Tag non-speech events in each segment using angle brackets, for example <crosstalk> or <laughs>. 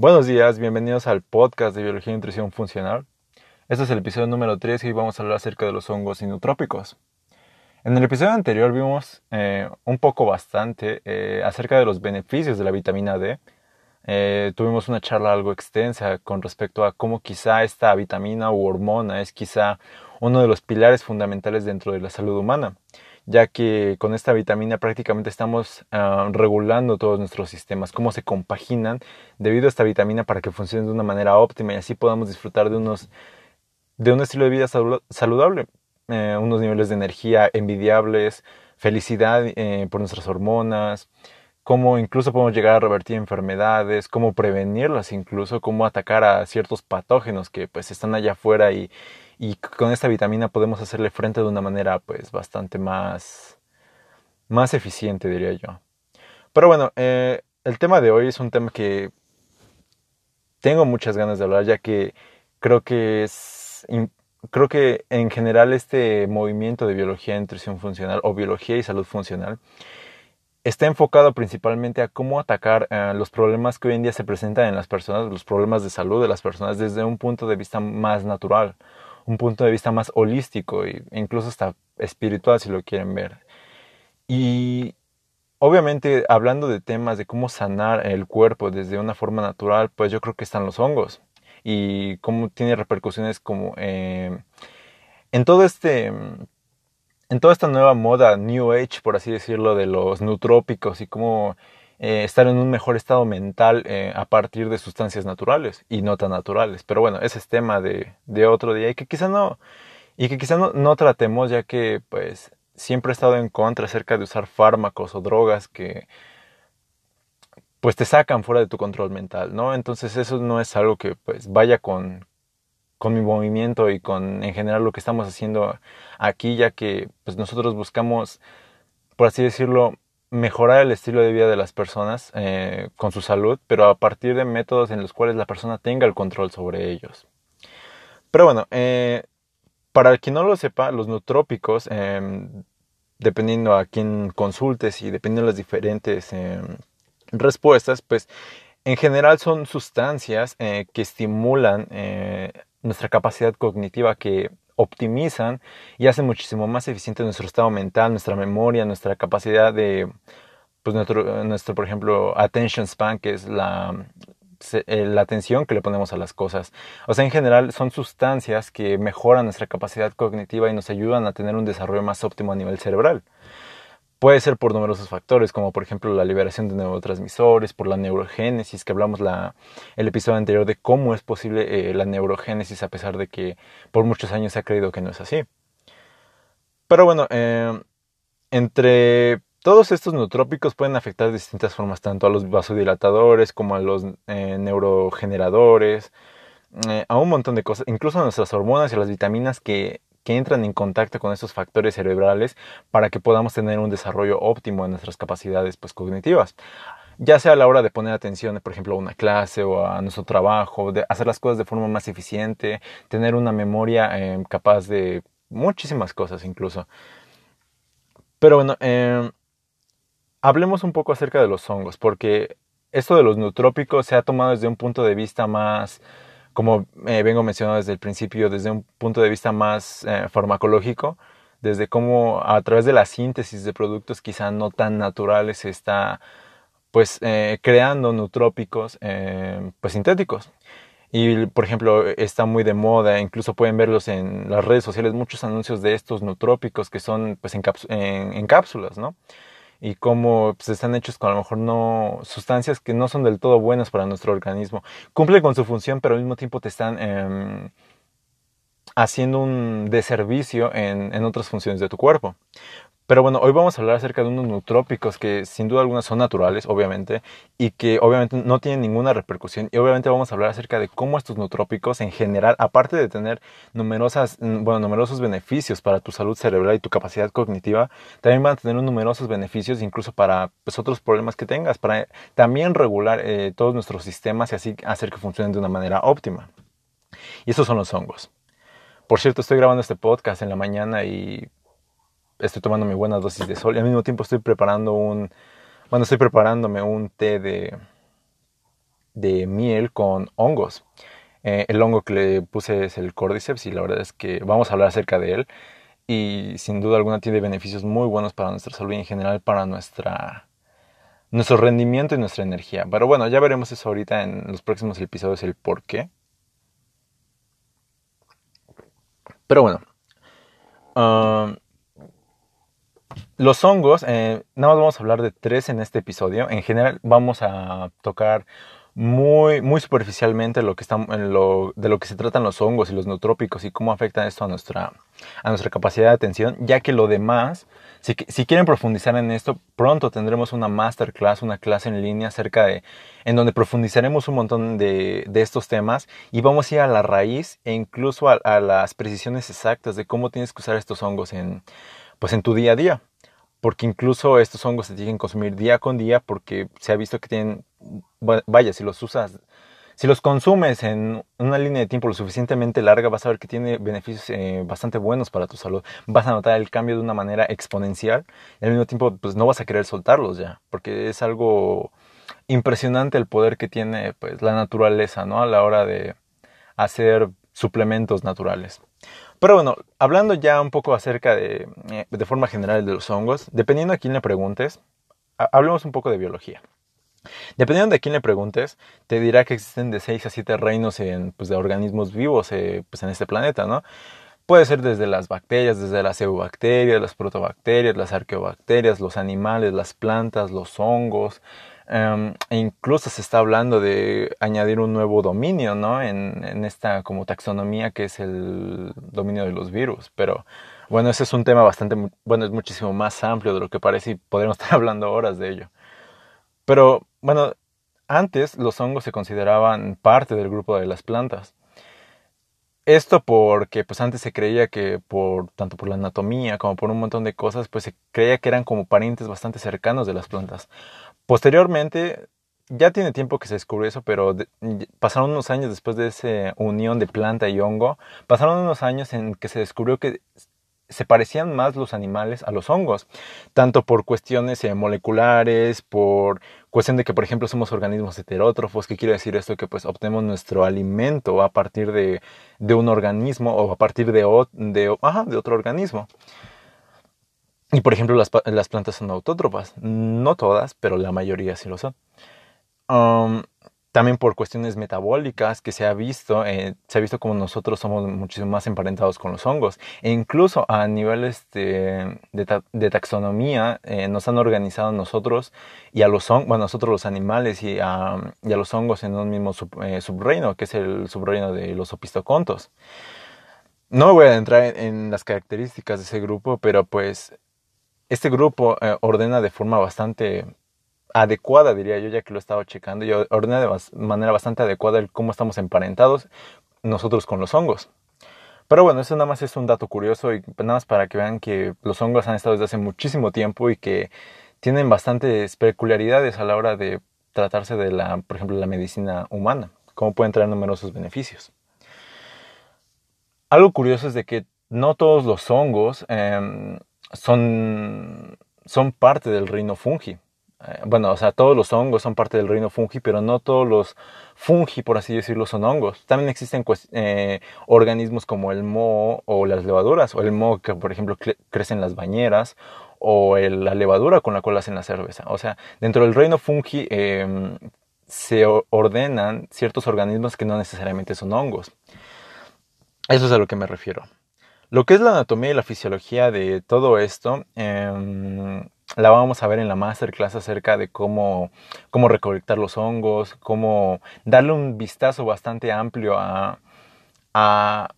Buenos días, bienvenidos al podcast de Biología y Nutrición Funcional. Este es el episodio número 3 y hoy vamos a hablar acerca de los hongos inutrópicos. En el episodio anterior vimos eh, un poco bastante eh, acerca de los beneficios de la vitamina D. Eh, tuvimos una charla algo extensa con respecto a cómo quizá esta vitamina u hormona es quizá uno de los pilares fundamentales dentro de la salud humana ya que con esta vitamina prácticamente estamos ah, regulando todos nuestros sistemas, cómo se compaginan debido a esta vitamina para que funcione de una manera óptima y así podamos disfrutar de unos de un estilo de vida saludable, eh, unos niveles de energía envidiables, felicidad eh, por nuestras hormonas, cómo incluso podemos llegar a revertir enfermedades, cómo prevenirlas incluso, cómo atacar a ciertos patógenos que pues están allá afuera y, y con esta vitamina podemos hacerle frente de una manera pues bastante más, más eficiente diría yo. Pero bueno, eh, el tema de hoy es un tema que tengo muchas ganas de hablar ya que creo que es creo que en general este movimiento de biología y nutrición funcional o biología y salud funcional está enfocado principalmente a cómo atacar eh, los problemas que hoy en día se presentan en las personas, los problemas de salud de las personas desde un punto de vista más natural un punto de vista más holístico e incluso hasta espiritual si lo quieren ver. Y obviamente hablando de temas de cómo sanar el cuerpo desde una forma natural, pues yo creo que están los hongos y cómo tiene repercusiones como eh, en todo este en toda esta nueva moda New Age, por así decirlo, de los nutrópicos y cómo eh, estar en un mejor estado mental eh, a partir de sustancias naturales y no tan naturales. Pero bueno, ese es tema de, de otro día y que quizá no, y que quizá no, no, tratemos ya que pues siempre he estado en contra acerca de usar fármacos o drogas que pues te sacan fuera de tu control mental, ¿no? Entonces eso no es algo que pues vaya con, con mi movimiento y con en general lo que estamos haciendo aquí, ya que pues nosotros buscamos, por así decirlo, mejorar el estilo de vida de las personas eh, con su salud, pero a partir de métodos en los cuales la persona tenga el control sobre ellos. Pero bueno, eh, para quien no lo sepa, los nutrópicos, em, dependiendo a quién consultes y dependiendo de las diferentes em, respuestas, pues en general son sustancias eh, que estimulan nuestra capacidad cognitiva, que optimizan y hacen muchísimo más eficiente nuestro estado mental, nuestra memoria, nuestra capacidad de, pues nuestro, nuestro por ejemplo, attention span, que es la, eh, la atención que le ponemos a las cosas. O sea, en general son sustancias que mejoran nuestra capacidad cognitiva y nos ayudan a tener un desarrollo más óptimo a nivel cerebral. Puede ser por numerosos factores, como por ejemplo la liberación de neurotransmisores, por la neurogénesis, que hablamos la, el episodio anterior de cómo es posible eh, la neurogénesis a pesar de que por muchos años se ha creído que no es así. Pero bueno, eh, entre todos estos neutrópicos pueden afectar de distintas formas, tanto a los vasodilatadores como a los eh, neurogeneradores, a un montón de cosas, incluso a nuestras hormonas y a las vitaminas que que entran en contacto con estos factores cerebrales para que podamos tener un desarrollo óptimo de nuestras capacidades pues, cognitivas ya sea a la hora de poner atención, por ejemplo, a una clase o a nuestro trabajo, de hacer las cosas de forma más eficiente, tener una memoria eh, capaz de muchísimas cosas incluso. Pero bueno, eh, hablemos un poco acerca de los hongos, porque esto de los nutrópicos se ha tomado desde un punto de vista más como eh, vengo mencionando desde el principio, desde un punto de vista más eh, farmacológico, desde cómo a través de la síntesis de productos quizá no tan naturales se está pues eh, creando nutrópicos pues sintéticos. Y por ejemplo, está muy de moda, incluso pueden verlos en las redes sociales, muchos anuncios de estos nutrópicos que son pues en, en cápsulas, ¿no? Y cómo pues, están hechos con a lo mejor no sustancias que no son del todo buenas para nuestro organismo. Cumple con su función, pero al mismo tiempo te están eh, haciendo un deservicio en, en otras funciones de tu cuerpo. Pero bueno, hoy vamos a hablar acerca de unos nutrópicos que sin duda alguna son naturales, obviamente, y que obviamente no tienen ninguna repercusión. Y obviamente vamos a hablar acerca de cómo estos nutrópicos en general, aparte de tener numerosas, bueno, numerosos beneficios para tu salud cerebral y tu capacidad cognitiva, también van a tener numerosos beneficios incluso para pues, otros problemas que tengas, para también regular eh, todos nuestros sistemas y así hacer que funcionen de una manera óptima. Y esos son los hongos. Por cierto, estoy grabando este podcast en la mañana y estoy tomando mi buena dosis de sol y al mismo tiempo estoy preparando un, bueno, estoy preparándome un té de, de miel con hongos. Eh, el hongo que le puse es el Cordyceps y la verdad es que vamos a hablar acerca de él y sin duda alguna tiene beneficios muy buenos para nuestra salud y en general para nuestra nuestro rendimiento y nuestra energía. Pero bueno, ya veremos eso ahorita en los próximos episodios el por qué. Pero bueno, um, los hongos, eh, nada más vamos a hablar de tres en este episodio. En general vamos a tocar muy, muy superficialmente lo que está, lo, de lo que se tratan los hongos y los neotrópicos y cómo afectan esto a nuestra, a nuestra capacidad de atención, ya que lo demás, si, si quieren profundizar en esto, pronto tendremos una masterclass, una clase en línea acerca de, en donde profundizaremos un montón de, de estos temas y vamos a ir a la raíz e incluso a, a las precisiones exactas de cómo tienes que usar estos hongos en, pues en tu día a día porque incluso estos hongos se tienen que consumir día con día porque se ha visto que tienen, vaya, si los usas, si los consumes en una línea de tiempo lo suficientemente larga, vas a ver que tiene beneficios eh, bastante buenos para tu salud. Vas a notar el cambio de una manera exponencial y al mismo tiempo pues no vas a querer soltarlos ya, porque es algo impresionante el poder que tiene pues la naturaleza, ¿no? A la hora de hacer suplementos naturales. Pero bueno, hablando ya un poco acerca de, eh, de forma general de los hongos, dependiendo a quién le preguntes, hablemos un poco de biología. Dependiendo de quién le preguntes, te dirá que existen de 6 a 7 reinos pues, de organismos vivos eh, pues, en este planeta, ¿no? Puede ser desde las bacterias, desde las eubacterias, las protobacterias, las arqueobacterias, los animales, las plantas, los hongos, Em, e incluso se está hablando de añadir un nuevo dominio, ¿no? En, esta como taxonomía que es el dominio de los virus. Pero bueno, ese es un tema bastante, bueno, es muchísimo más amplio de lo que parece y podríamos <laughs> estar hablando horas de ello. Pero bueno, antes los hongos se consideraban parte del grupo de las plantas. Esto porque pues antes se creía que por tanto por la anatomía como por un montón de cosas pues se creía que eran como parientes bastante cercanos de las plantas. Posteriormente, ya tiene tiempo que se descubrió eso, pero pasaron unos años después de esa unión de planta y hongo, pasaron unos años en que se descubrió que se parecían más los animales a los hongos, tanto por cuestiones eh, moleculares, por cuestión de que, por ejemplo, somos organismos heterótrofos, ¿qué quiere decir esto? Que pues obtenemos nuestro alimento a partir de, un organismo o a partir de, de otro organismo. Y por ejemplo, las, las, plantas son autótropas. No todas, pero la mayoría sí lo son. Um, también por cuestiones metabólicas que se ha visto, eh, se ha visto como nosotros somos muchísimo más emparentados con los hongos. E incluso a nivel este, de, taxonomía eh, nos han organizado nosotros y a los hongos, bueno, nosotros los animales y a, y a, los hongos en un mismo eh, subreino, que es el subreino de los opistocontos. No voy a entrar en, en las características de ese grupo, pero pues este grupo eh, ordena de forma bastante adecuada, diría yo, ya que lo he estado checando, y ordena de manera bastante adecuada cómo estamos emparentados nosotros con los hongos. Pero bueno, eso nada más es un dato curioso y nada más para que vean que los hongos han estado desde hace muchísimo tiempo y que tienen bastantes peculiaridades a la hora de tratarse de la, por ejemplo, la medicina humana, cómo pueden traer numerosos beneficios. Algo curioso es de que no todos los hongos eh, son, son parte del reino fungi. Eh, bueno, o sea, todos los hongos son parte del reino fungi, pero no todos los fungi, por así decirlo, son hongos. También existen eh, organismos como el moho o las levaduras, o el moho que, por ejemplo, crece en las bañeras, o la levadura con la cual hacen la cerveza. O sea, dentro del reino fungi em, se ordenan ciertos organismos que no necesariamente son hongos. Eso es a lo que me refiero. Lo que es la anatomía y la fisiología de todo esto, em, la vamos a ver en la masterclass acerca de cómo, cómo recolectar los hongos, cómo darle un vistazo bastante amplio a, a,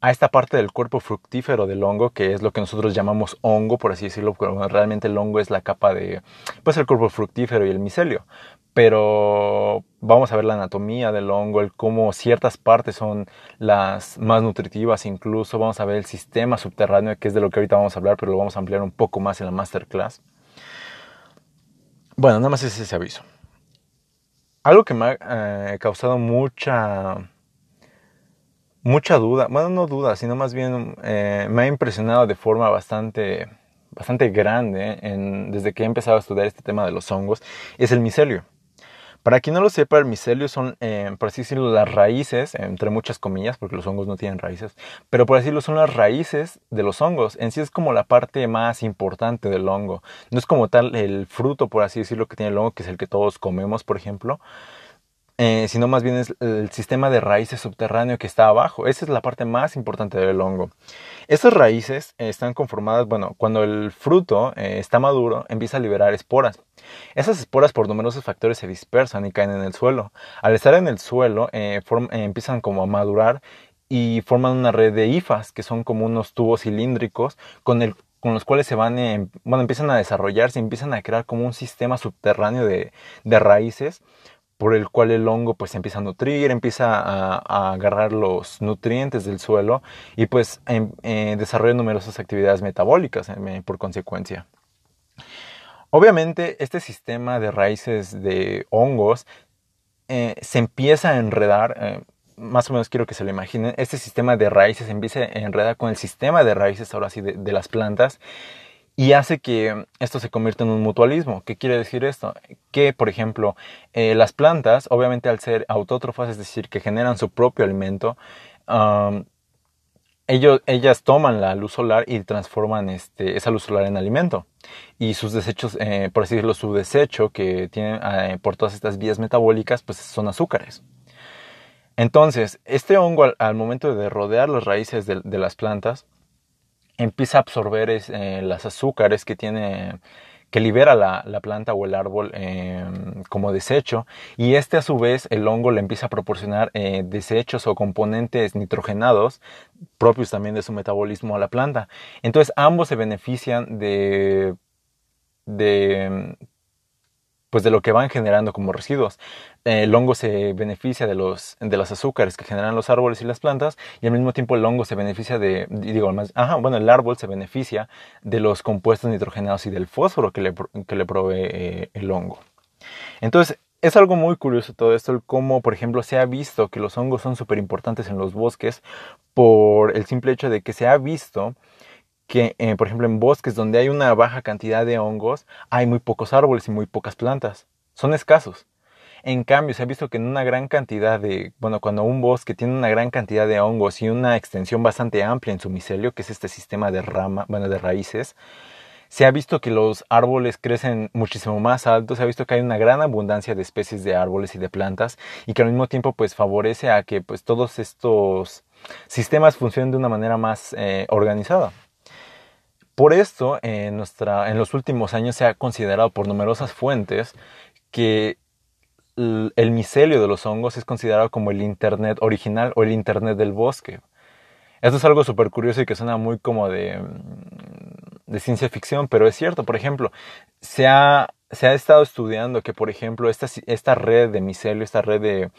a, esta parte del cuerpo fructífero del hongo, que es lo que nosotros llamamos hongo, por así decirlo, pero realmente el hongo es la capa de, pues el cuerpo fructífero y el micelio. Pero vamos a ver la anatomía del hongo, el cómo ciertas partes son las más nutritivas, incluso vamos a ver el sistema subterráneo, que es de lo que ahorita vamos a hablar, pero lo vamos a ampliar un poco más en la masterclass. Bueno, nada más es ese aviso. Algo que me ha eh, causado mucha mucha duda, bueno, no duda, sino más bien eh, me ha impresionado de forma bastante bastante grande desde que he empezado a estudiar este tema de los hongos, es el micelio. Para quien no lo sepa, el micelio son, eh, por así decirlo, las raíces, entre muchas comillas, porque los hongos no tienen raíces, pero por así decirlo, son las raíces de los hongos. En sí es como la parte más importante del hongo. No es como tal el fruto, por así decirlo, que tiene el hongo, que es el que todos comemos, por ejemplo, eh, sino más bien es el sistema de raíces subterráneo que está abajo. Esa es la parte más importante del hongo. Estas raíces están conformadas, bueno, cuando el fruto eh, está maduro, empieza a liberar esporas. Esas esporas por numerosos factores se dispersan y caen en el suelo. Al estar en el suelo, eh, empiezan como a madurar y forman una red de hifas, que son como unos tubos cilíndricos con el con los cuales se van, bueno, empiezan a desarrollarse, empiezan a crear como un sistema subterráneo de, de raíces por el cual el hongo pues empieza a nutrir, empieza a, agarrar los nutrientes del suelo y pues em, eh, desarrolla numerosas actividades metabólicas eh, por consecuencia. Obviamente este sistema de raíces de hongos eh, se empieza a enredar, más o menos quiero que se lo imaginen, este sistema de raíces empieza a enredar con el sistema de raíces ahora de las plantas y hace que esto se convierta en un mutualismo. ¿Qué quiere decir esto? Que, por ejemplo, eh, las plantas, obviamente al ser autótrofas, es decir, que generan su propio alimento, ellos, ellas toman la luz solar y transforman este, esa luz solar en alimento. Y sus desechos, eh, por así decirlo, su desecho que tienen eh, por todas estas vías metabólicas, pues son azúcares. Entonces, este hongo al, momento de rodear las raíces de las plantas, empieza a absorber eh, las azúcares que tiene que libera la, planta o el árbol em, como desecho y este a su vez el hongo le empieza a proporcionar eh, desechos o componentes nitrogenados propios también de su metabolismo a la planta. Entonces ambos se benefician de pues de lo que van generando como residuos. El hongo se beneficia de los de las azúcares que generan los árboles y las plantas y al mismo tiempo el hongo se beneficia de digo más ajá, bueno el árbol se beneficia de los compuestos nitrogenados y del fósforo que le, que le provee eh, el hongo. Entonces es algo muy curioso todo esto, el cómo, por ejemplo, se ha visto que los hongos son súper importantes en los bosques por el simple hecho de que se ha visto que, eh, por ejemplo, en bosques donde hay una baja cantidad de hongos, hay muy pocos árboles y muy pocas plantas. Son escasos. En cambio, se ha visto que en una gran cantidad de, bueno, cuando un bosque tiene una gran cantidad de hongos y una extensión bastante amplia en su micelio, que es este sistema de rama, bueno, de raíces, se ha visto que los árboles crecen muchísimo más altos, se ha visto que hay una gran abundancia de especies de árboles y de plantas y que al mismo tiempo pues favorece a que pues todos estos sistemas funcionen de una manera más eh, organizada. Por esto, en, nuestra, en los últimos años se ha considerado por numerosas fuentes que el micelio de los hongos es considerado como el Internet original o el Internet del bosque. Esto es algo súper curioso y que suena muy como de, mm, de, ciencia ficción, pero es cierto. Por ejemplo, se ha, se ha estado estudiando que, por ejemplo, esta, esta red de micelio, esta red de,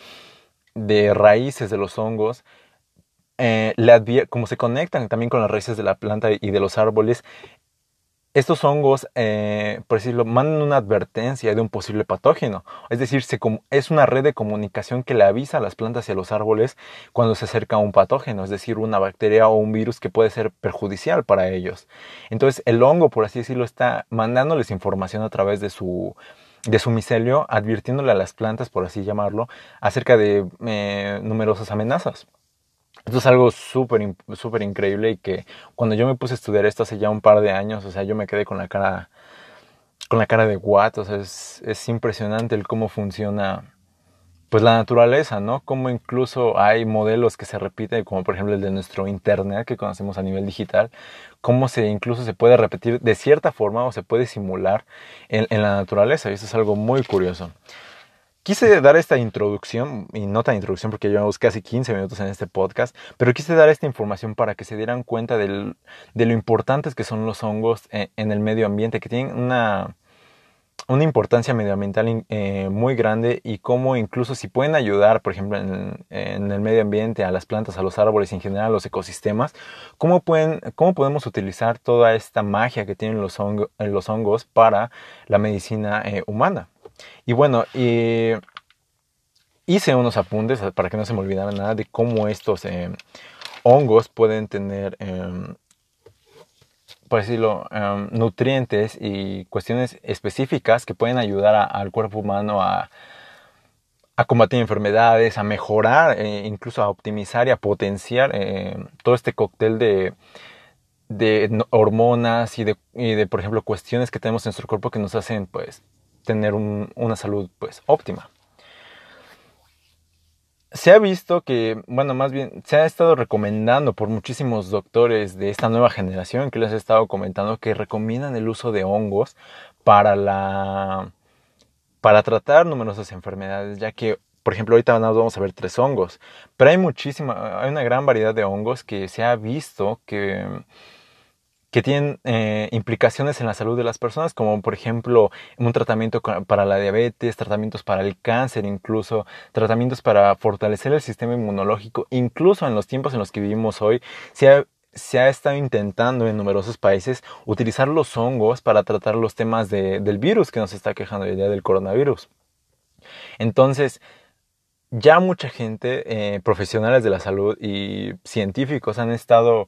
de raíces de los hongos, eh, como se conectan también con las raíces de la planta y de los árboles, estos hongos, eh, por decirlo, mandan una advertencia de un posible patógeno. Es decir, es una red de comunicación que le avisa a las plantas y a los árboles cuando se acerca un patógeno, es decir, una bacteria o un virus que puede ser perjudicial para ellos. Entonces, el hongo, por así decirlo, está mandándoles información a través de su, de su micelio, advirtiéndole a las plantas, por así llamarlo, acerca de eh, numerosas amenazas. Esto es algo súper, súper increíble y que cuando yo me puse a estudiar esto hace ya un par de años, o sea, yo me quedé con la cara, con la cara de what, o sea, es, es impresionante el cómo funciona, pues la naturaleza, ¿no? Cómo incluso hay modelos que se repiten, como por ejemplo el de nuestro internet que conocemos a nivel digital, cómo se incluso se puede repetir de cierta forma o se puede simular en, en la naturaleza, y eso es algo muy curioso. Quise dar esta introducción, y no tan introducción porque llevamos casi 15 minutos en este podcast, pero quise dar esta información para que se dieran cuenta de lo importantes que son los hongos en, el medio ambiente, que tienen una, una importancia medioambiental eh, muy grande y cómo incluso si pueden ayudar, por ejemplo, en, el medio ambiente, a las plantas, a los árboles en general a los ecosistemas, cómo, pueden, cómo podemos utilizar toda esta magia que tienen los, los hongos para la medicina eh, humana. Y bueno, hice unos apuntes para que no se me olvidara nada de cómo estos eh, hongos pueden tener, em, por decirlo, em, nutrientes y cuestiones específicas que pueden ayudar al cuerpo humano a, combatir enfermedades, a mejorar, eh, incluso a optimizar y a potenciar eh, todo este cóctel de, hormonas y de, por ejemplo, cuestiones que tenemos en nuestro cuerpo que nos hacen, pues, tener un, una salud, pues, óptima. Se ha visto que, bueno, más bien, se ha estado recomendando por muchísimos doctores de esta nueva generación que les he estado comentando que recomiendan el uso de hongos para la para tratar numerosas enfermedades, ya que, por ejemplo, ahorita vamos a ver tres hongos, pero hay muchísima, hay una gran variedad de hongos que se ha visto que que tienen eh, implicaciones en la salud de las personas, como por ejemplo un tratamiento para la diabetes, tratamientos para el cáncer, incluso tratamientos para fortalecer el sistema inmunológico, incluso en los tiempos en los que vivimos hoy, se ha, se ha estado intentando en numerosos países utilizar los hongos para tratar los temas del virus que nos está quejando el día del coronavirus. Entonces, ya mucha gente, eh, profesionales de la salud y científicos han estado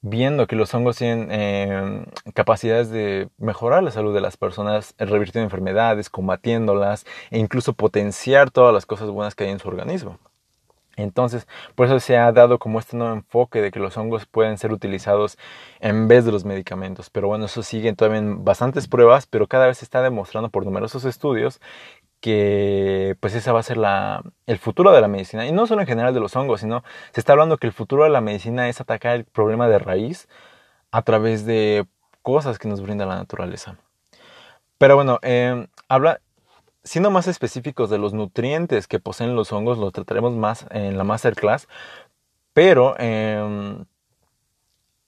viendo que los hongos tienen em, capacidades de mejorar la salud de las personas, revirtiendo enfermedades, combatiéndolas e incluso potenciar todas las cosas buenas que hay en su organismo. Entonces, por eso se ha dado como este nuevo enfoque de que los hongos pueden ser utilizados en vez de los medicamentos. Pero bueno, eso sigue todavía en bastantes pruebas, pero cada vez se está demostrando por numerosos estudios que pues ese va a ser la, el futuro de la medicina. Y no solo en general de los hongos, sino se está hablando que el futuro de la medicina es atacar el problema de raíz a través de cosas que nos brinda la naturaleza. Pero bueno, eh, habla, siendo más específicos de los nutrientes que poseen los hongos, lo trataremos más en la masterclass. Pero em,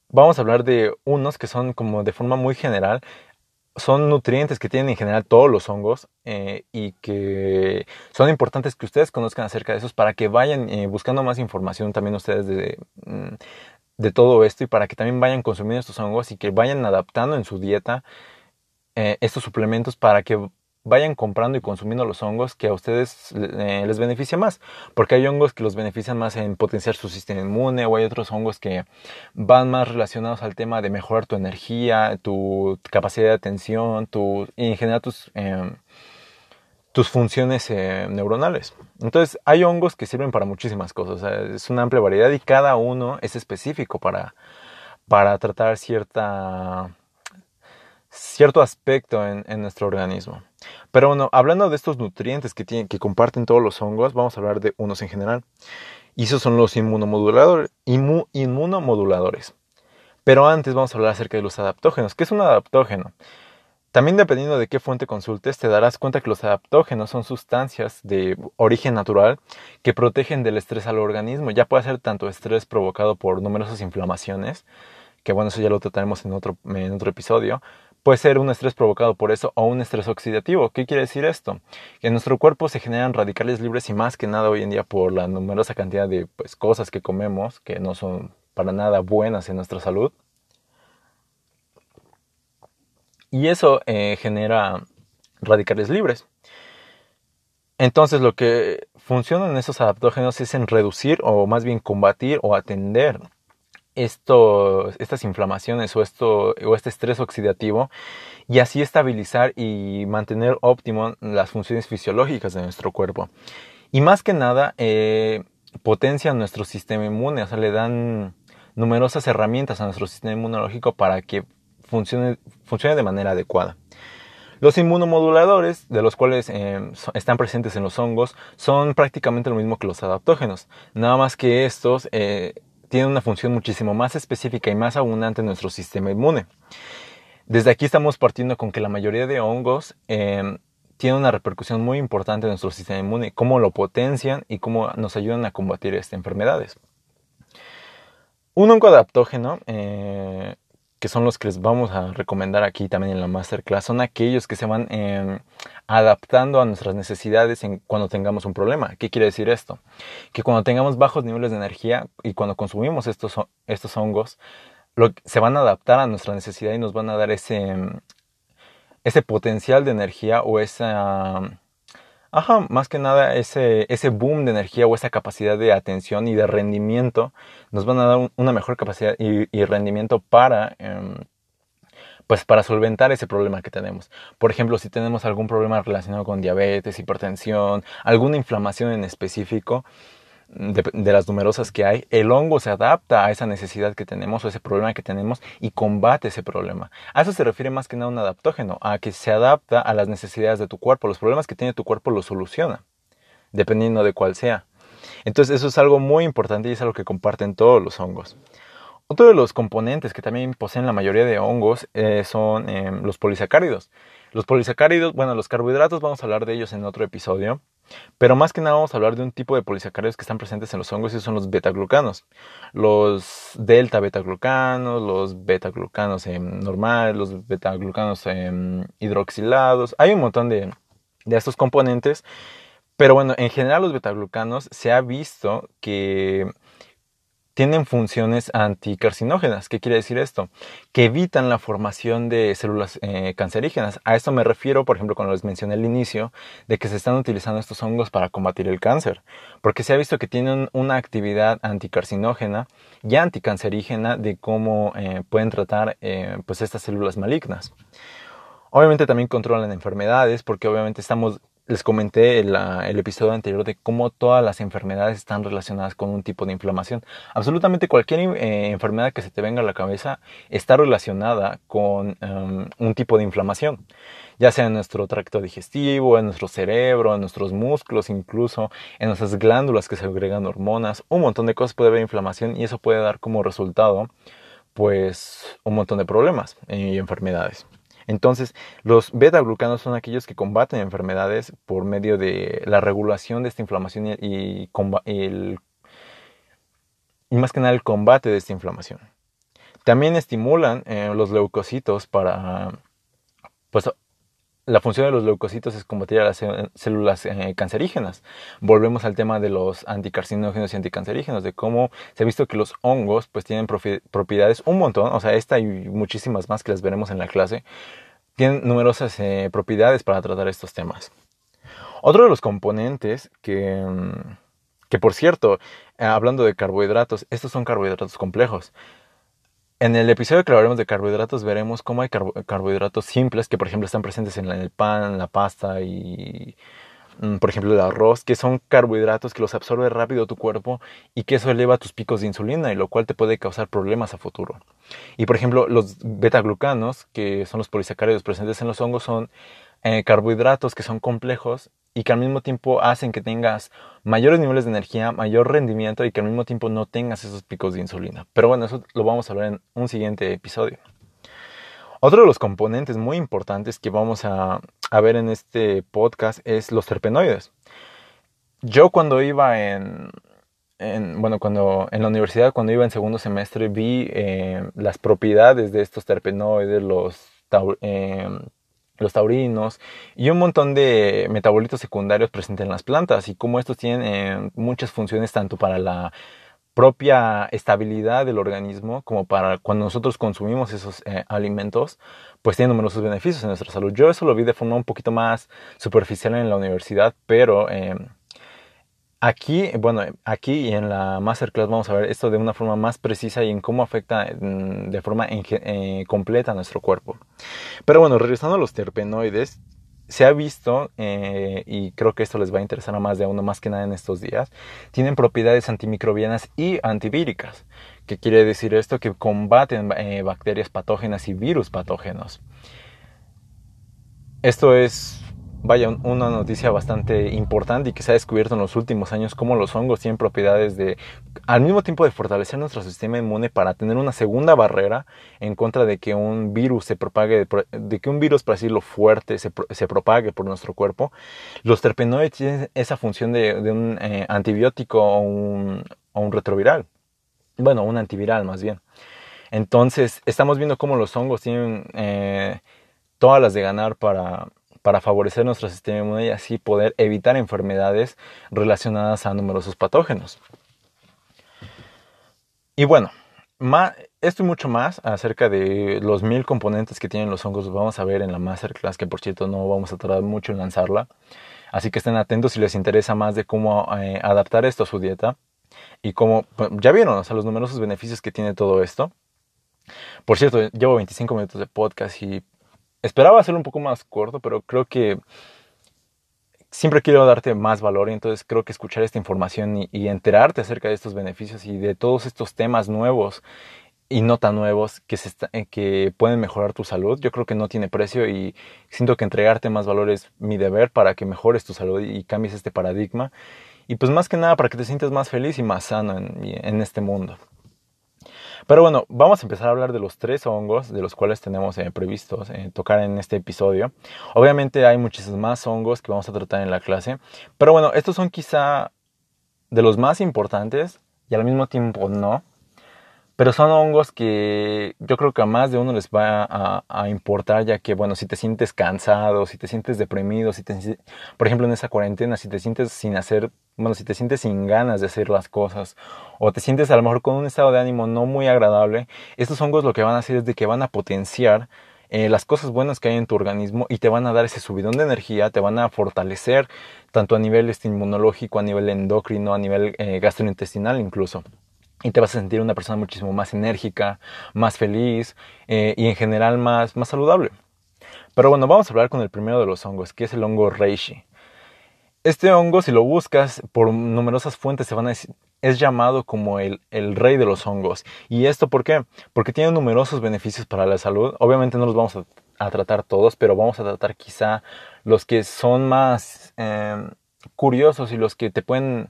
vamos a hablar de unos que son como de forma muy general son nutrientes que tienen en general todos los hongos eh, y que son importantes que ustedes conozcan acerca de esos para que vayan eh, buscando más información también ustedes de, mm, de, todo esto y para que también vayan consumiendo estos hongos y que vayan adaptando en su dieta eh, estos suplementos para que vayan comprando y consumiendo los hongos que a ustedes eh, les beneficia más, porque hay hongos que los benefician más en potenciar su sistema inmune o hay otros hongos que van más relacionados al tema de mejorar tu energía, tu capacidad de atención, tu, y en general tus, em, tus funciones eh, neuronales. Entonces hay hongos que sirven para muchísimas cosas, es una amplia variedad y cada uno es específico para, para tratar cierta cierto aspecto en, nuestro organismo. Pero bueno, hablando de estos nutrientes que, tienen, que comparten todos los hongos, vamos a hablar de unos en general. Y esos son los inmunomoduladores. inmunomoduladores. Pero antes vamos a hablar acerca de los adaptógenos. ¿Qué es un adaptógeno? También dependiendo de qué fuente consultes, te darás cuenta que los adaptógenos son sustancias de origen natural que protegen del estrés al organismo. Ya puede ser tanto estrés provocado por numerosas inflamaciones, que bueno, eso ya lo trataremos en otro, en otro episodio, Puede ser un estrés provocado por eso o un estrés oxidativo. ¿Qué quiere decir esto? Que en nuestro cuerpo se generan radicales libres y más que nada hoy en día por la numerosa cantidad de pues, cosas que comemos que no son para nada buenas en nuestra salud. Y eso eh, genera radicales libres. Entonces lo que funciona en esos adaptógenos es en reducir o más bien combatir o atender estas inflamaciones o, esto, o este estrés oxidativo y así estabilizar y mantener óptimo las funciones fisiológicas de nuestro cuerpo. Y más que nada, eh, potencia nuestro sistema inmune, o sea, le dan numerosas herramientas a nuestro sistema inmunológico para que funcione, funcione de manera adecuada. Los inmunomoduladores, de los cuales eh, están presentes en los hongos, son prácticamente lo mismo que los adaptógenos, nada más que estos eh, tiene una función muchísimo más específica y más abundante en nuestro sistema inmune. Desde aquí estamos partiendo con que la mayoría de hongos eh, tienen una repercusión muy importante en nuestro sistema inmune, cómo lo potencian y cómo nos ayudan a combatir estas enfermedades. Un hongo adaptógeno eh, que son los que les vamos a recomendar aquí también en la masterclass, son aquellos que se van em, adaptando a nuestras necesidades en, cuando tengamos un problema. ¿Qué quiere decir esto? Que cuando tengamos bajos niveles de energía y cuando consumimos estos, estos hongos, se van a adaptar a nuestra necesidad y nos van a dar ese, em, ese potencial de energía o esa Ajá, más que nada ese, ese boom de energía o esa capacidad de atención y de rendimiento nos van a dar una mejor capacidad y, rendimiento para, em, pues para solventar ese problema que tenemos. Por ejemplo, si tenemos algún problema relacionado con diabetes, hipertensión, alguna inflamación en específico, de, las numerosas que hay, el hongo se adapta a esa necesidad que tenemos o ese problema que tenemos y combate ese problema. A eso se refiere más que nada un adaptógeno, a que se adapta a las necesidades de tu cuerpo. Los problemas que tiene tu cuerpo los soluciona, dependiendo de cuál sea. Entonces eso es algo muy importante y es algo que comparten todos los hongos. Otro de los componentes que también poseen la mayoría de hongos eh, son em, los polisacáridos. Los polisacáridos, bueno, los carbohidratos vamos a hablar de ellos en otro episodio, pero más que nada vamos a hablar de un tipo de polisacáridos que están presentes en los hongos y son los betaglucanos. Los delta betaglucanos, los betaglucanos normales, los betaglucanos hidroxilados. Hay un montón de, de estos componentes, pero bueno, en general los betaglucanos se ha visto que tienen funciones anticarcinógenas. ¿Qué quiere decir esto? Que evitan la formación de células eh, cancerígenas. A esto me refiero, por ejemplo, cuando les mencioné al inicio, de que se están utilizando estos hongos para combatir el cáncer, porque se ha visto que tienen una actividad anticarcinógena y anticancerígena de cómo eh, pueden tratar eh, pues estas células malignas. Obviamente también controlan enfermedades porque obviamente estamos les comenté el, el, episodio anterior de cómo todas las enfermedades están relacionadas con un tipo de inflamación. Absolutamente cualquier eh, enfermedad que se te venga a la cabeza está relacionada con em, un tipo de inflamación, ya sea en nuestro tracto digestivo, en nuestro cerebro, en nuestros músculos, incluso en nuestras glándulas que se agregan hormonas, un montón de cosas puede haber inflamación y eso puede dar como resultado pues un montón de problemas y enfermedades. Entonces, los beta-glucanos son aquellos que combaten enfermedades por medio de la regulación de esta inflamación y, más que nada el combate de esta inflamación. También estimulan eh, los leucocitos para, pues, la función de los leucocitos es combatir a las células eh, cancerígenas. Volvemos al tema de los anticarcinógenos y anticancerígenos, de cómo se ha visto que los hongos pues tienen propiedades un montón, o sea, esta y muchísimas más que las veremos en la clase, tienen numerosas eh, propiedades para tratar estos temas. Otro de los componentes que, mm, que por cierto, eh, hablando de carbohidratos, estos son carbohidratos complejos. En el episodio que hablaremos de carbohidratos veremos cómo hay carbohidratos simples que por ejemplo están presentes en el pan, la pasta y Mm, por ejemplo el arroz, que son carbohidratos que los absorbe rápido tu cuerpo y que eso eleva tus picos de insulina y lo cual te puede causar problemas a futuro. Y por ejemplo los beta-glucanos, que son los polisacáridos presentes en los hongos, son eh, carbohidratos que son complejos y que al mismo tiempo hacen que tengas mayores niveles de energía, mayor rendimiento y que al mismo tiempo no tengas esos picos de insulina. Pero bueno, eso lo vamos a hablar en un siguiente episodio. Otro de los componentes muy importantes que vamos a, ver en este podcast es los terpenoides. Yo cuando iba en, bueno, cuando en la universidad, cuando iba en segundo semestre, vi eh, las propiedades de estos terpenoides, los, eh, los taurinos y un montón de metabolitos secundarios presentes en las plantas y cómo estos tienen eh, muchas funciones tanto para la propia estabilidad del organismo, como para cuando nosotros consumimos esos eh, alimentos, pues tiene numerosos beneficios en nuestra salud. Yo eso lo vi de forma un poquito más superficial en la universidad, pero eh, aquí, bueno, aquí y en la masterclass vamos a ver esto de una forma más precisa y en cómo afecta mm, de forma eh, completa nuestro cuerpo. Pero bueno, regresando a los terpenoides, se ha visto, eh, y creo que esto les va a interesar a más de uno más que nada en estos días, tienen propiedades antimicrobianas y antivíricas. ¿Qué quiere decir esto? Que combaten eh, bacterias patógenas y virus patógenos. Esto es vaya, una noticia bastante importante y que se ha descubierto en los últimos años cómo los hongos tienen propiedades de, al mismo tiempo de fortalecer nuestro sistema inmune para tener una segunda barrera en contra de que un virus se propague, de que un virus, para decirlo fuerte, se, se propague por nuestro cuerpo. Los terpenoides tienen esa función de, un eh, antibiótico o un, un retroviral. Bueno, un antiviral más bien. Entonces, estamos viendo cómo los hongos tienen eh, todas las de ganar para para favorecer nuestro sistema inmune y así poder evitar enfermedades relacionadas a numerosos patógenos. Y bueno, esto y mucho más acerca de los mil componentes que tienen los hongos vamos a ver en la masterclass, que por cierto no vamos a tardar mucho en lanzarla. Así que estén atentos si les interesa más de cómo eh, adaptar esto a su dieta y cómo, ya vieron, o los numerosos beneficios que tiene todo esto. Por cierto, llevo 25 minutos de podcast y esperaba hacerlo un poco más corto, pero creo que siempre quiero darte más valor y entonces creo que escuchar esta información y, enterarte acerca de estos beneficios y de todos estos temas nuevos y no tan nuevos que, se eh, que pueden mejorar tu salud, yo creo que no tiene precio y siento que entregarte más valor es mi deber para que mejores tu salud y cambies este paradigma y pues más que nada para que te sientas más feliz y más sano en este mundo. Pero bueno, vamos a empezar a hablar de los tres hongos de los cuales tenemos eh, previstos eh, tocar en este episodio. Obviamente hay muchísimos más hongos que vamos a tratar en la clase, pero bueno, estos son quizá de los más importantes y al mismo tiempo no. Pero son hongos que yo creo que a más de uno les va a, importar, ya que, bueno, si te sientes cansado, si te sientes deprimido, si te, por ejemplo, en esa cuarentena, si te sientes sin hacer, bueno, si te sientes sin ganas de hacer las cosas, o te sientes a lo mejor con un estado de ánimo no muy agradable, estos hongos lo que van a hacer es de que van a potenciar eh, las cosas buenas que hay en tu organismo y te van a dar ese subidón de energía, te van a fortalecer tanto a nivel este, inmunológico, a nivel endocrino, a nivel eh, gastrointestinal incluso y te vas a sentir una persona muchísimo más enérgica, más feliz eh, y en general más, más saludable. Pero bueno, vamos a hablar con el primero de los hongos, que es el hongo reishi. Este hongo, si lo buscas por numerosas fuentes, se van a es llamado como el, el, rey de los hongos. ¿Y esto por qué? Porque tiene numerosos beneficios para la salud. Obviamente no los vamos a, tratar todos, pero vamos a tratar quizá los que son más eh, curiosos y los que te pueden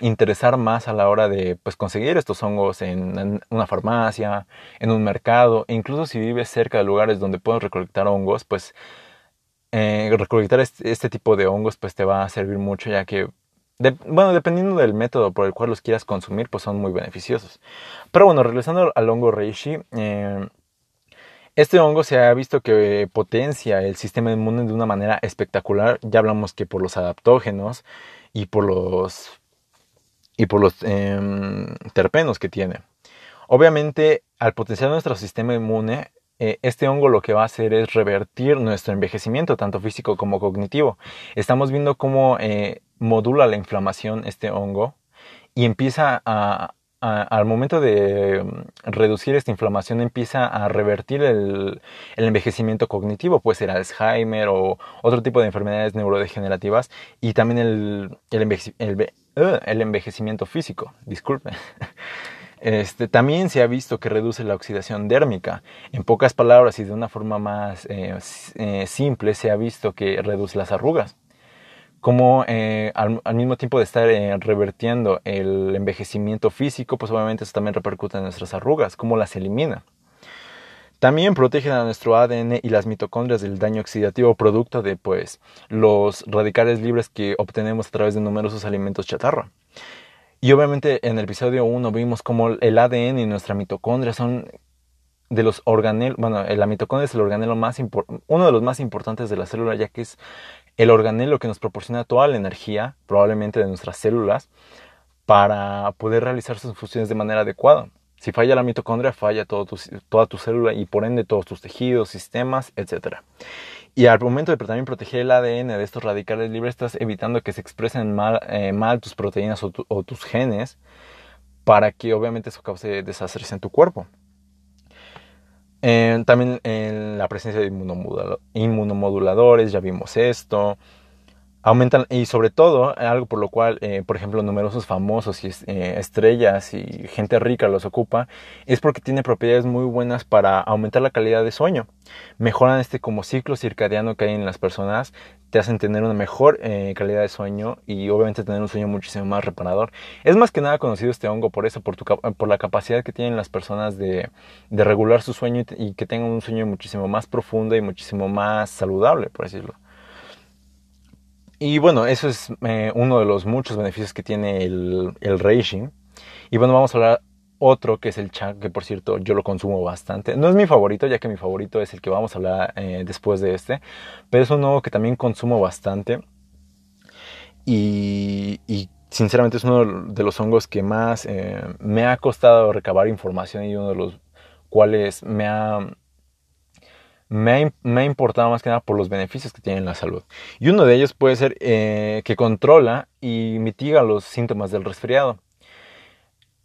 interesar más a la hora de pues, conseguir estos hongos en, una farmacia, en un mercado, e incluso si vives cerca de lugares donde puedes recolectar hongos, pues eh, recolectar este, este, tipo de hongos pues te va a servir mucho ya que bueno, dependiendo del método por el cual los quieras consumir, pues son muy beneficiosos. Pero bueno, regresando al hongo reishi, eh, este hongo se ha visto que potencia el sistema inmune de una manera espectacular. Ya hablamos que por los adaptógenos y por los y por los em, terpenos que tiene. Obviamente, al potenciar nuestro sistema inmune, eh, este hongo lo que va a hacer es revertir nuestro envejecimiento, tanto físico como cognitivo. Estamos viendo cómo eh, modula la inflamación este hongo y empieza a, al momento de em, reducir esta inflamación empieza a revertir el, envejecimiento cognitivo, puede ser Alzheimer o otro tipo de enfermedades neurodegenerativas y también el, el, el envejecimiento físico, disculpe. <laughs> Este, también se ha visto que reduce la oxidación dérmica. En pocas palabras y de una forma más eh, eh, simple, se ha visto que reduce las arrugas. Como eh, al, mismo tiempo de estar revertiendo el envejecimiento físico, pues obviamente eso también repercute en nuestras arrugas, cómo las elimina. También protegen a nuestro ADN y las mitocondrias del daño oxidativo producto de pues, los radicales libres que obtenemos a través de numerosos alimentos chatarra. Y obviamente en el episodio 1 vimos cómo el ADN y nuestra mitocondria son de los organelos, bueno, la mitocondria es el organelo más uno de los más importantes de la célula, ya que es el organelo que nos proporciona toda la energía, probablemente de nuestras células, para poder realizar sus funciones de manera adecuada. Si falla la mitocondria, falla todo toda tu célula y por ende todos tus tejidos, sistemas, etc. Y al momento de también proteger el ADN de estos radicales libres, estás evitando que se expresen mal, eh, tus proteínas o, tus genes para que obviamente eso cause desastres en tu cuerpo. Eh, también en la presencia de inmunomoduladores, ya vimos esto aumentan y sobre todo algo por lo cual eh, por ejemplo numerosos famosos y eh, estrellas y gente rica los ocupa es porque tiene propiedades muy buenas para aumentar la calidad de sueño. Mejoran este como ciclo circadiano que hay en las personas te hacen tener una mejor eh, calidad de sueño y obviamente tener un sueño muchísimo más reparador. Es más que nada conocido este hongo por eso por, tu, por la capacidad que tienen las personas de, regular su sueño y, y que tengan un sueño muchísimo más profundo y muchísimo más saludable por decirlo y bueno, eso es eh, uno de los muchos beneficios que tiene el, el Reishi. Y bueno, vamos a hablar otro que es el cha, que por cierto yo lo consumo bastante. No es mi favorito, ya que mi favorito es el que vamos a hablar eh, después de este. Pero es uno que también consumo bastante. Y, y sinceramente es uno de los hongos que más eh, me ha costado recabar información y uno de los cuales me ha me ha, importado más que nada por los beneficios que tiene en la salud. Y uno de ellos puede ser eh, que controla y mitiga los síntomas del resfriado.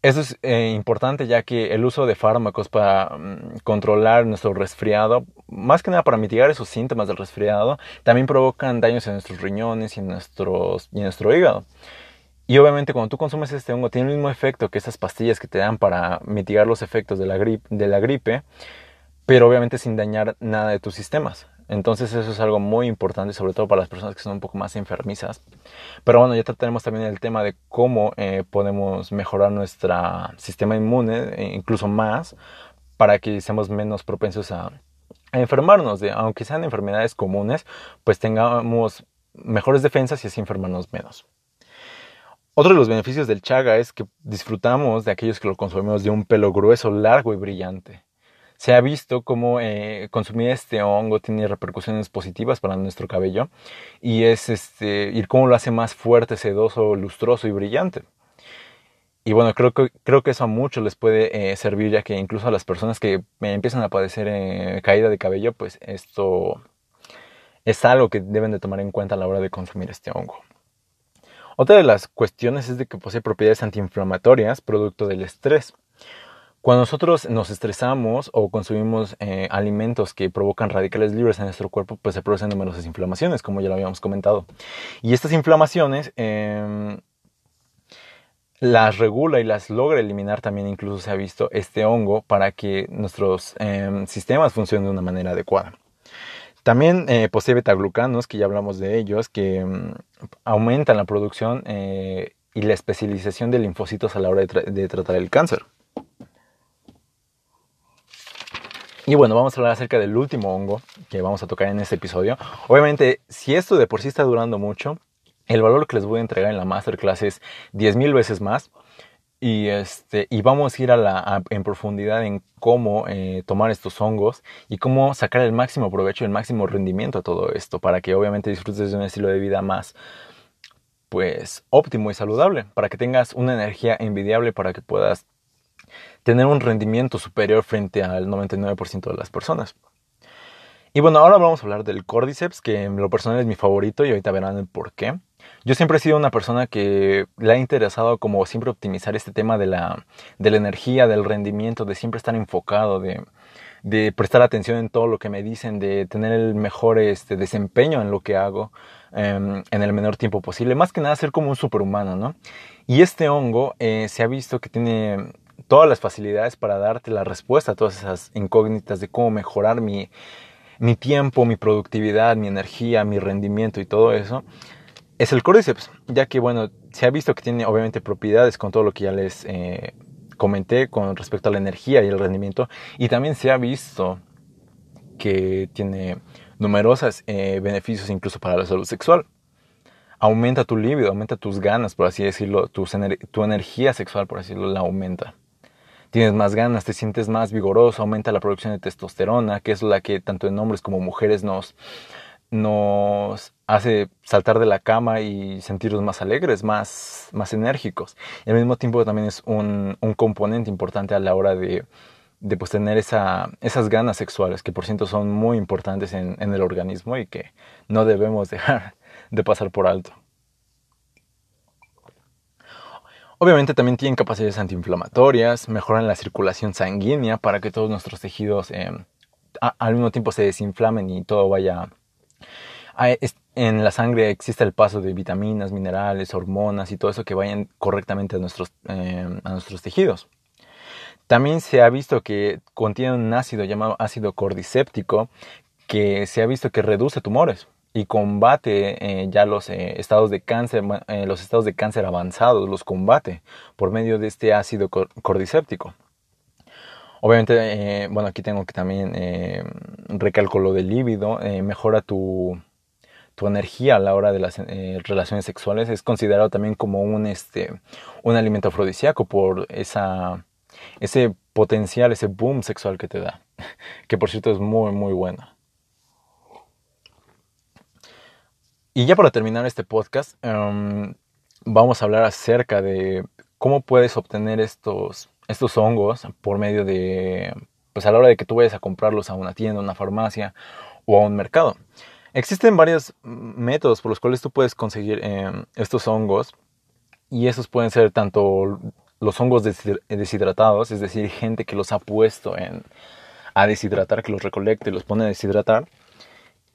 Eso es eh, importante ya que el uso de fármacos para mm, controlar nuestro resfriado, más que nada para mitigar esos síntomas del resfriado, también provocan daños en nuestros riñones y en, nuestros, y nuestro hígado. Y obviamente cuando tú consumes este hongo tiene el mismo efecto que esas pastillas que te dan para mitigar los efectos de la, de la gripe, pero obviamente sin dañar nada de tus sistemas. Entonces eso es algo muy importante, sobre todo para las personas que son un poco más enfermizas. Pero bueno, ya trataremos también el tema de cómo eh, podemos mejorar nuestro sistema inmune, e incluso más, para que seamos menos propensos a, enfermarnos. De, aunque sean enfermedades comunes, pues tengamos mejores defensas y así enfermarnos menos. Otro de los beneficios del chaga es que disfrutamos de aquellos que lo consumimos de un pelo grueso, largo y brillante se ha visto cómo eh, consumir este hongo tiene repercusiones positivas para nuestro cabello y es este y cómo lo hace más fuerte, sedoso, lustroso y brillante. Y bueno, creo que, creo que eso a muchos les puede eh, servir, ya que incluso a las personas que empiezan a padecer eh, caída de cabello, pues esto es algo que deben de tomar en cuenta a la hora de consumir este hongo. Otra de las cuestiones es de que posee propiedades antiinflamatorias, producto del estrés. Cuando nosotros nos estresamos o consumimos eh, alimentos que provocan radicales libres en nuestro cuerpo, pues se producen numerosas inflamaciones, como ya lo habíamos comentado. Y estas inflamaciones em, las regula y las logra eliminar también, incluso se ha visto este hongo para que nuestros em, sistemas funcionen de una manera adecuada. También eh, posee betaglucanos, que ya hablamos de ellos, que em, aumentan la producción eh, y la especialización de linfocitos a la hora de tratar el cáncer. Y bueno, vamos a hablar acerca del último hongo que vamos a tocar en este episodio. Obviamente, si esto de por sí está durando mucho, el valor que les voy a entregar en la masterclass es 10.000 veces más. Y, este, y vamos a ir a la, en profundidad en cómo eh, tomar estos hongos y cómo sacar el máximo provecho, el máximo rendimiento a todo esto, para que obviamente disfrutes de un estilo de vida más pues óptimo y saludable, para que tengas una energía envidiable, para que puedas tener un rendimiento superior frente al 99% de las personas. Y bueno, ahora vamos a hablar del Cordyceps, que en lo personal es mi favorito y ahorita verán el por qué. Yo siempre he sido una persona que le ha interesado como siempre optimizar este tema de la, de la energía, del rendimiento, de siempre estar enfocado, de, prestar atención en todo lo que me dicen, de tener el mejor este, desempeño en lo que hago em, en el menor tiempo posible. Más que nada ser como un superhumano, ¿no? Y este hongo eh, se ha visto que tiene todas las facilidades para darte la respuesta a todas esas incógnitas de cómo mejorar mi, mi tiempo, mi productividad, mi energía, mi rendimiento y todo eso, es el Cordyceps, ya que bueno, se ha visto que tiene obviamente propiedades con todo lo que ya les eh, comenté con respecto a la energía y el rendimiento, y también se ha visto que tiene numerosos eh, beneficios incluso para la salud sexual. Aumenta tu libido, aumenta tus ganas, por así decirlo, tu energía sexual, por así decirlo, la aumenta tienes más ganas, te sientes más vigoroso, aumenta la producción de testosterona, que es la que tanto en hombres como mujeres nos, nos hace saltar de la cama y sentirnos más alegres, más, más enérgicos. Y al mismo tiempo también es un, un componente importante a la hora de, de pues, tener esa, esas ganas sexuales, que por cierto son muy importantes en, en el organismo y que no debemos <laughs> dejar de pasar por alto. Obviamente también tienen capacidades antiinflamatorias, mejoran la circulación sanguínea para que todos nuestros tejidos eh, al mismo tiempo se desinflamen y todo vaya... En la sangre existe el paso de vitaminas, minerales, hormonas y todo eso que vayan correctamente a nuestros, eh, a nuestros tejidos. También se ha visto que contiene un ácido llamado ácido cordicéptico que se ha visto que reduce tumores y combate eh, ya los eh, estados de cáncer, eh, los estados de cáncer avanzados, los combate por medio de este ácido cordicéptico. Obviamente, bueno, aquí tengo que también recalco lo del líbido, mejora tu, tu, energía a la hora de las relaciones sexuales. Es considerado también como un, este, un alimento afrodisíaco por esa, ese potencial, ese boom sexual que te da, <laughs> que por cierto es muy, muy bueno. Y ya para terminar este podcast, em, vamos a hablar acerca de cómo puedes obtener estos, estos hongos por medio de, pues a la hora de que tú vayas a comprarlos a una tienda, a una farmacia o a un mercado. Existen varios métodos por los cuales tú puedes conseguir em, estos hongos y esos pueden ser tanto los hongos deshidratados, es decir, gente que los ha puesto en, a deshidratar, que los recolecta y los pone a deshidratar.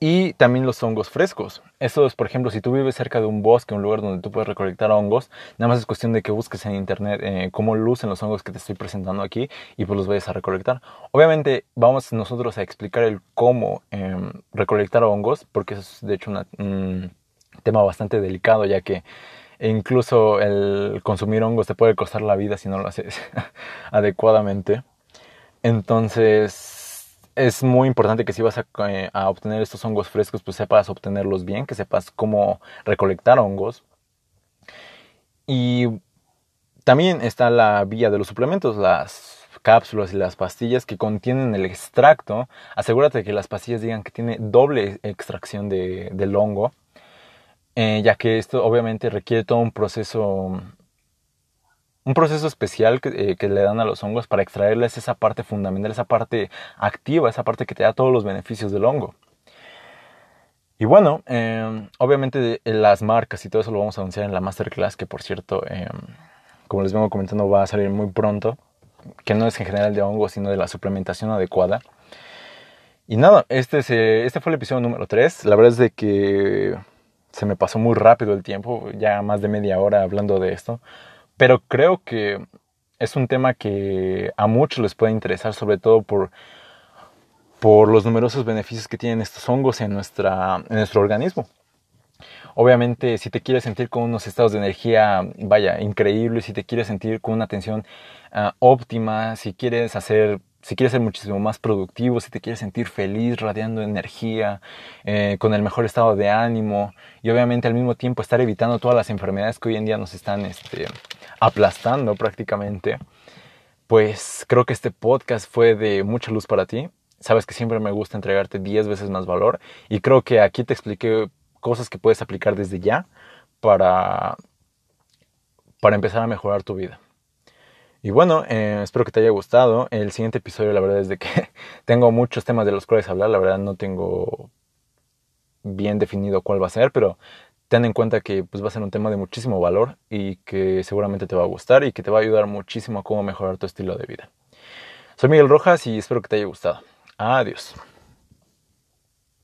Y también los hongos frescos. Eso es, por ejemplo, si tú vives cerca de un bosque, un lugar donde tú puedes recolectar hongos, nada más es cuestión de que busques en internet eh, cómo lucen los hongos que te estoy presentando aquí y pues los vayas a recolectar. Obviamente vamos nosotros a explicar el cómo em, recolectar hongos, porque eso es de hecho un tema bastante delicado, ya que incluso el consumir hongos te puede costar la vida si no lo haces <laughs> adecuadamente. Entonces es muy importante que si vas eh, a, obtener estos hongos frescos, pues sepas obtenerlos bien, que sepas cómo recolectar hongos. Y también está la vía de los suplementos, las cápsulas y las pastillas que contienen el extracto. Asegúrate que las pastillas digan que tiene doble extracción de, del hongo, eh, ya que esto obviamente requiere todo un proceso un proceso especial eh, que, le dan a los hongos para extraerles esa parte fundamental, esa parte activa, esa parte que te da todos los beneficios del hongo. Y bueno, em, obviamente las marcas y todo eso lo vamos a anunciar en la masterclass, que por cierto, em, como les vengo comentando, va a salir muy pronto, que no es en general de hongos, sino de la suplementación adecuada. Y nada, este, este fue el episodio número 3. La verdad es de que se me pasó muy rápido el tiempo, ya más de media hora hablando de esto. Pero creo que es un tema que a muchos les puede interesar, sobre todo por, por los numerosos beneficios que tienen estos hongos en, nuestra, en nuestro organismo. Obviamente, si te quieres sentir con unos estados de energía, vaya, increíbles, si te quieres sentir con una atención ah, óptima, si quieres hacer si quieres ser muchísimo más productivo, si te quieres sentir feliz, radiando energía, eh, con el mejor estado de ánimo y obviamente al mismo tiempo estar evitando todas las enfermedades que hoy en día nos están este, aplastando prácticamente, pues creo que este podcast fue de mucha luz para ti. Sabes que siempre me gusta entregarte 10 veces más valor y creo que aquí te expliqué cosas que puedes aplicar desde ya para, para empezar a mejorar tu vida. Y bueno, eh, espero que te haya gustado. El siguiente episodio, la verdad es de que <laughs> tengo muchos temas de los cuales hablar. La verdad no tengo bien definido cuál va a ser, pero ten en cuenta que pues, va a ser un tema de muchísimo valor y que seguramente te va a gustar y que te va a ayudar muchísimo a cómo mejorar tu estilo de vida. Soy Miguel Rojas y espero que te haya gustado. Adiós.